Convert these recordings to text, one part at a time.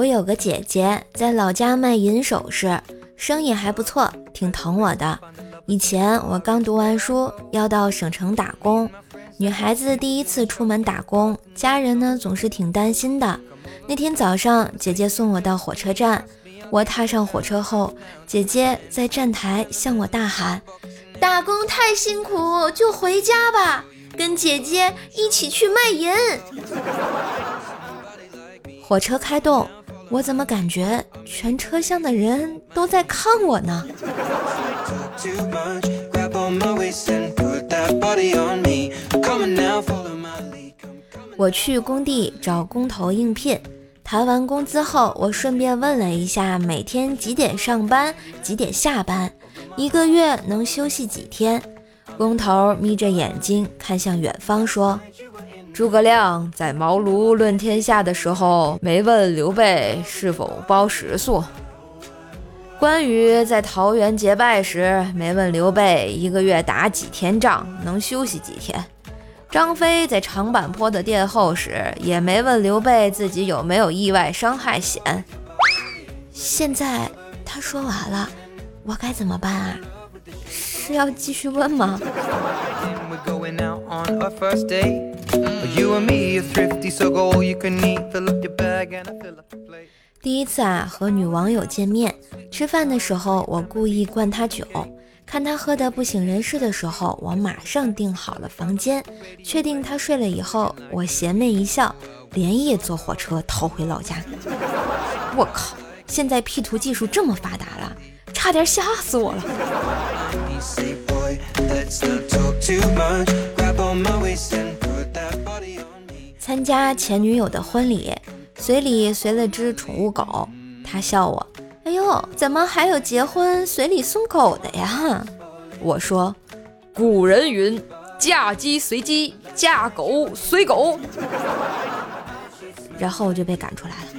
我有个姐姐在老家卖银首饰，生意还不错，挺疼我的。以前我刚读完书，要到省城打工。女孩子第一次出门打工，家人呢总是挺担心的。那天早上，姐姐送我到火车站，我踏上火车后，姐姐在站台向我大喊：“打工太辛苦，就回家吧，跟姐姐一起去卖银。”火车开动，我怎么感觉全车厢的人都在看我呢？我去工地找工头应聘，谈完工资后，我顺便问了一下每天几点上班，几点下班，一个月能休息几天。工头眯着眼睛看向远方说。诸葛亮在茅庐论天下的时候，没问刘备是否包食宿；关羽在桃园结拜时，没问刘备一个月打几天仗，能休息几天；张飞在长坂坡的殿后时，也没问刘备自己有没有意外伤害险。现在他说完了，我该怎么办啊？是要继续问吗？第一次啊，和女网友见面，吃饭的时候，我故意灌她酒，看她喝得不省人事的时候，我马上订好了房间，确定她睡了以后，我邪魅一笑，连夜坐火车逃回老家。我靠，现在 P 图技术这么发达了，差点吓死我了。参加前女友的婚礼，随礼随了只宠物狗，他笑我：“哎呦，怎么还有结婚随礼送狗的呀？”我说：“古人云，嫁鸡随鸡，嫁狗随狗。”然后我就被赶出来了。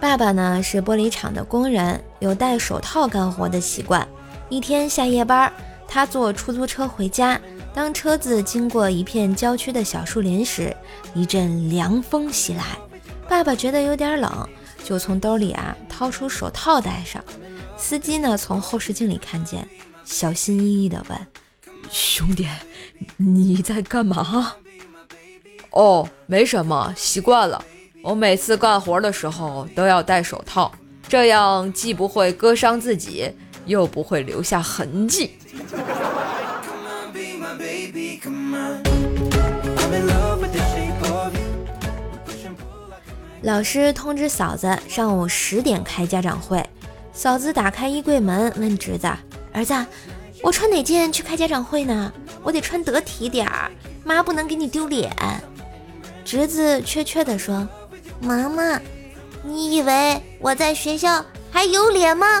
爸爸呢是玻璃厂的工人，有戴手套干活的习惯。一天下夜班，他坐出租车回家。当车子经过一片郊区的小树林时，一阵凉风袭来。爸爸觉得有点冷，就从兜里啊掏出手套戴上。司机呢从后视镜里看见，小心翼翼地问：“兄弟，你在干嘛？”“哦，没什么，习惯了。”我每次干活的时候都要戴手套，这样既不会割伤自己，又不会留下痕迹。老师通知嫂子上午十点开家长会，嫂子打开衣柜门问侄子：“儿子，我穿哪件去开家长会呢？我得穿得体点儿，妈不能给你丢脸。”侄子怯怯地说。妈妈，你以为我在学校还有脸吗？